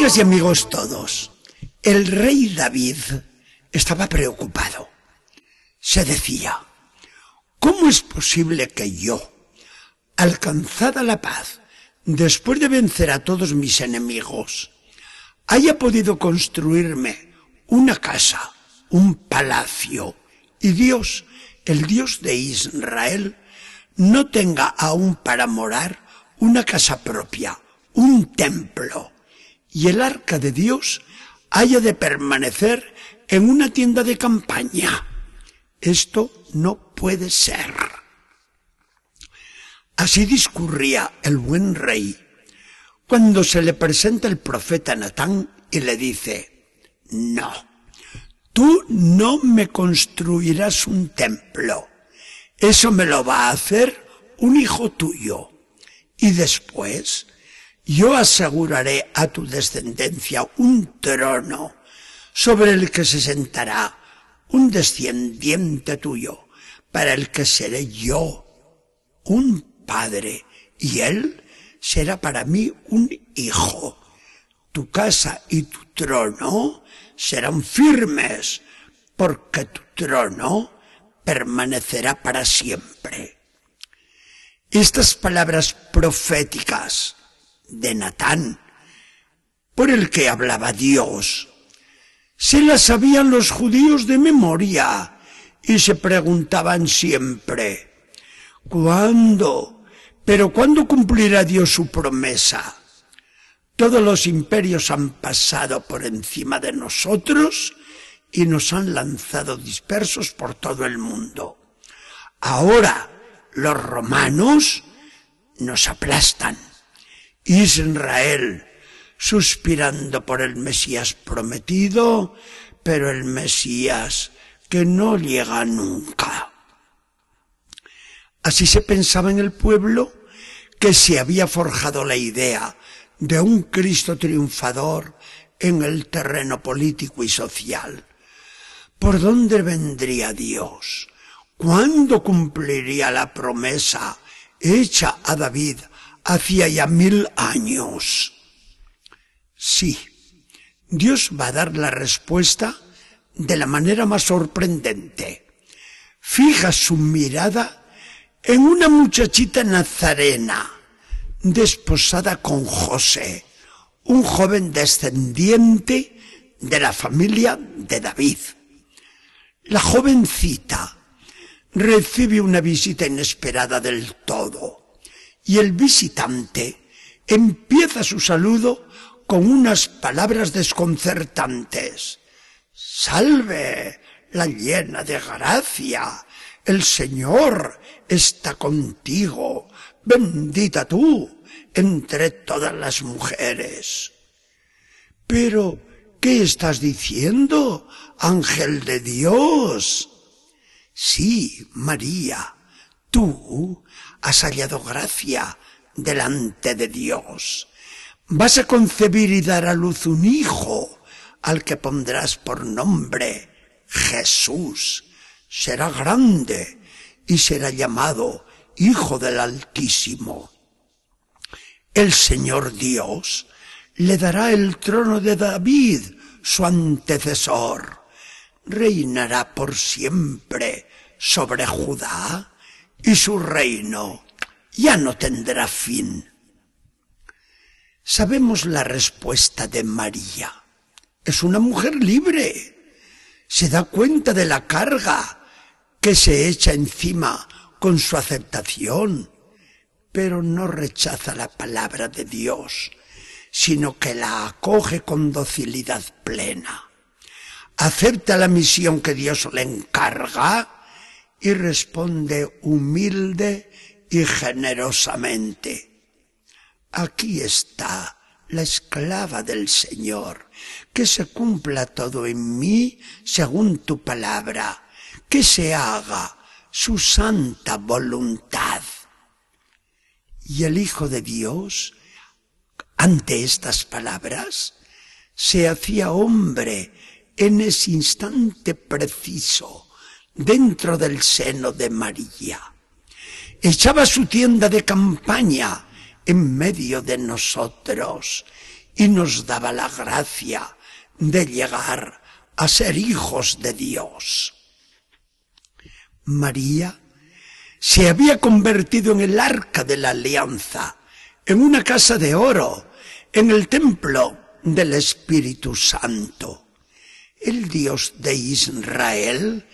Amigas y amigos todos, el rey David estaba preocupado. Se decía, ¿cómo es posible que yo, alcanzada la paz, después de vencer a todos mis enemigos, haya podido construirme una casa, un palacio, y Dios, el Dios de Israel, no tenga aún para morar una casa propia, un templo, y el arca de Dios haya de permanecer en una tienda de campaña. Esto no puede ser. Así discurría el buen rey cuando se le presenta el profeta Natán y le dice, no, tú no me construirás un templo, eso me lo va a hacer un hijo tuyo. Y después yo aseguraré a tu descendencia un trono sobre el que se sentará un descendiente tuyo, para el que seré yo un padre, y él será para mí un hijo. Tu casa y tu trono serán firmes, porque tu trono permanecerá para siempre. Estas palabras proféticas de Natán, por el que hablaba Dios, se las sabían los judíos de memoria y se preguntaban siempre, ¿cuándo? Pero ¿cuándo cumplirá Dios su promesa? Todos los imperios han pasado por encima de nosotros y nos han lanzado dispersos por todo el mundo. Ahora los romanos nos aplastan. Israel suspirando por el Mesías prometido, pero el Mesías que no llega nunca. Así se pensaba en el pueblo que se había forjado la idea de un Cristo triunfador en el terreno político y social. ¿Por dónde vendría Dios? ¿Cuándo cumpliría la promesa hecha a David hacía ya mil años? Sí, Dios va a dar la respuesta de la manera más sorprendente. Fija su mirada en una muchachita nazarena, desposada con José, un joven descendiente de la familia de David. La jovencita recibe una visita inesperada del todo y el visitante empieza su saludo con unas palabras desconcertantes. Salve, la llena de gracia. El Señor está contigo. Bendita tú entre todas las mujeres. Pero, ¿qué estás diciendo, ángel de Dios? Sí, María, tú has hallado gracia delante de Dios. Vas a concebir y dar a luz un hijo al que pondrás por nombre Jesús. Será grande y será llamado Hijo del Altísimo. El Señor Dios le dará el trono de David, su antecesor. Reinará por siempre sobre Judá y su reino ya no tendrá fin. Sabemos la respuesta de María. Es una mujer libre. Se da cuenta de la carga que se echa encima con su aceptación, pero no rechaza la palabra de Dios, sino que la acoge con docilidad plena. Acepta la misión que Dios le encarga y responde humilde y generosamente. Aquí está la esclava del Señor, que se cumpla todo en mí según tu palabra, que se haga su santa voluntad. Y el Hijo de Dios, ante estas palabras, se hacía hombre en ese instante preciso, dentro del seno de María. Echaba su tienda de campaña en medio de nosotros y nos daba la gracia de llegar a ser hijos de Dios. María se había convertido en el arca de la alianza, en una casa de oro, en el templo del Espíritu Santo. El Dios de Israel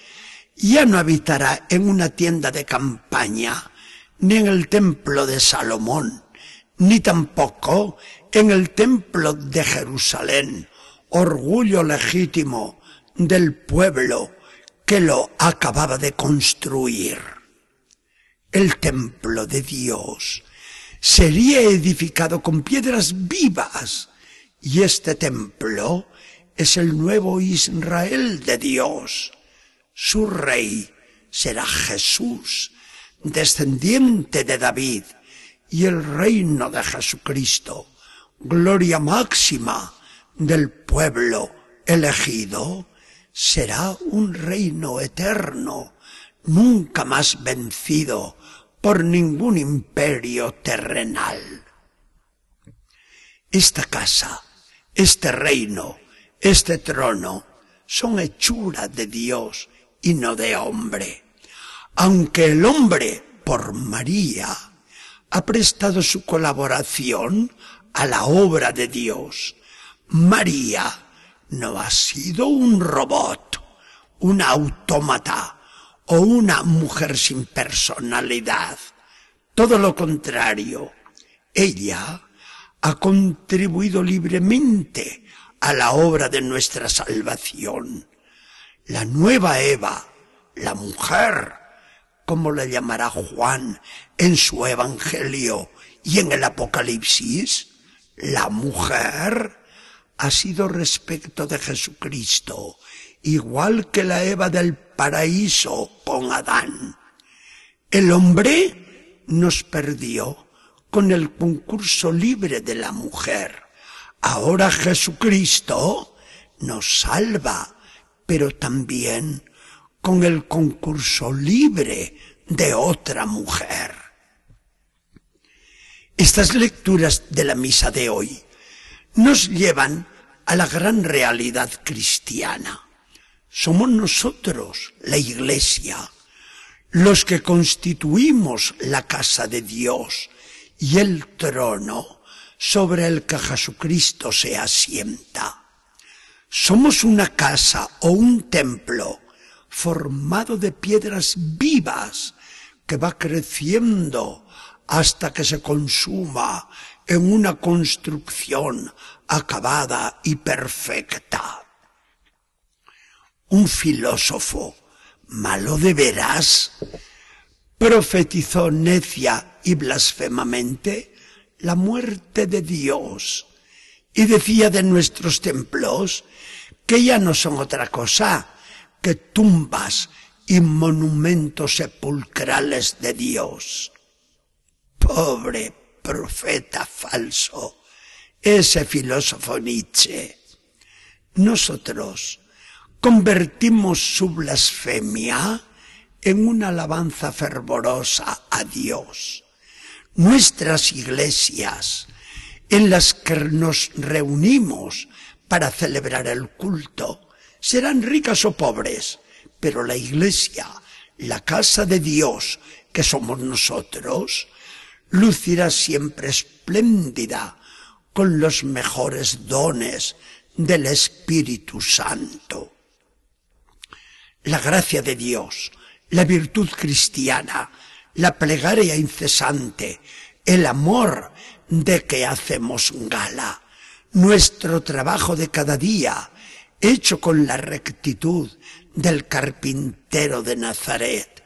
ya no habitará en una tienda de campaña, ni en el templo de Salomón, ni tampoco en el templo de Jerusalén, orgullo legítimo del pueblo que lo acababa de construir. El templo de Dios sería edificado con piedras vivas y este templo es el nuevo Israel de Dios. Su rey será Jesús, descendiente de David, y el reino de Jesucristo, gloria máxima del pueblo elegido, será un reino eterno, nunca más vencido por ningún imperio terrenal. Esta casa, este reino, este trono, son hechura de Dios y no de hombre. Aunque el hombre, por María, ha prestado su colaboración a la obra de Dios, María no ha sido un robot, un autómata o una mujer sin personalidad. Todo lo contrario, ella ha contribuido libremente a la obra de nuestra salvación. La nueva Eva, la mujer, como la llamará Juan en su Evangelio y en el Apocalipsis, la mujer ha sido respecto de Jesucristo, igual que la Eva del paraíso con Adán. El hombre nos perdió con el concurso libre de la mujer. Ahora Jesucristo nos salva, pero también con el concurso libre de otra mujer. Estas lecturas de la misa de hoy nos llevan a la gran realidad cristiana. Somos nosotros, la Iglesia, los que constituimos la casa de Dios y el trono sobre el que Jesucristo se asienta. Somos una casa o un templo formado de piedras vivas que va creciendo hasta que se consuma en una construcción acabada y perfecta. Un filósofo, malo de veras, profetizó necia y blasfemamente la muerte de Dios y decía de nuestros templos que ya no son otra cosa que tumbas y monumentos sepulcrales de Dios. Pobre profeta falso, ese filósofo Nietzsche. Nosotros convertimos su blasfemia en una alabanza fervorosa a Dios. Nuestras iglesias, en las que nos reunimos para celebrar el culto, serán ricas o pobres, pero la iglesia, la casa de Dios que somos nosotros, lucirá siempre espléndida con los mejores dones del Espíritu Santo. La gracia de Dios, la virtud cristiana, la plegaria incesante, el amor de que hacemos gala, nuestro trabajo de cada día, hecho con la rectitud del carpintero de Nazaret,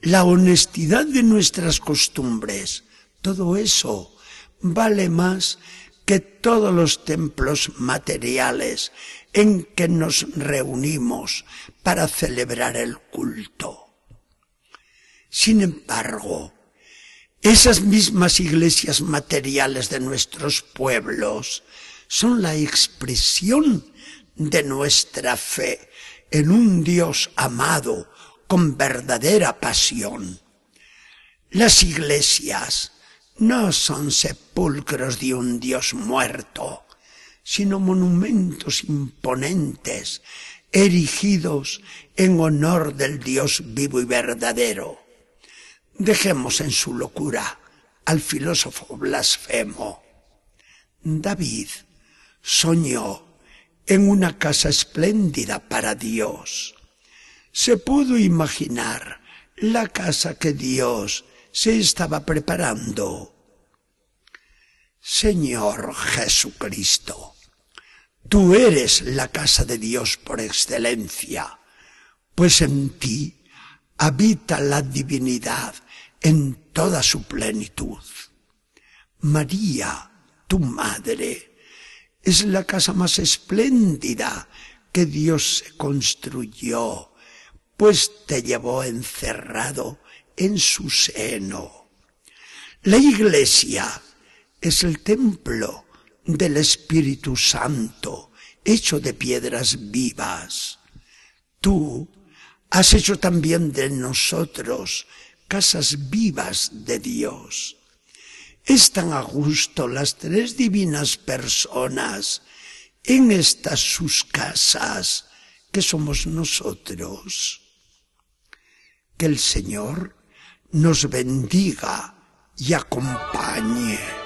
la honestidad de nuestras costumbres, todo eso vale más que todos los templos materiales en que nos reunimos para celebrar el culto. Sin embargo, esas mismas iglesias materiales de nuestros pueblos son la expresión de nuestra fe en un Dios amado con verdadera pasión. Las iglesias no son sepulcros de un Dios muerto, sino monumentos imponentes, erigidos en honor del Dios vivo y verdadero. Dejemos en su locura al filósofo blasfemo. David soñó en una casa espléndida para Dios. Se pudo imaginar la casa que Dios se estaba preparando. Señor Jesucristo, tú eres la casa de Dios por excelencia, pues en ti habita la divinidad en toda su plenitud. María, tu madre, es la casa más espléndida que Dios construyó, pues te llevó encerrado en su seno. La iglesia es el templo del Espíritu Santo, hecho de piedras vivas. Tú has hecho también de nosotros casas vivas de Dios. Están a gusto las tres divinas personas en estas sus casas que somos nosotros. Que el Señor nos bendiga y acompañe.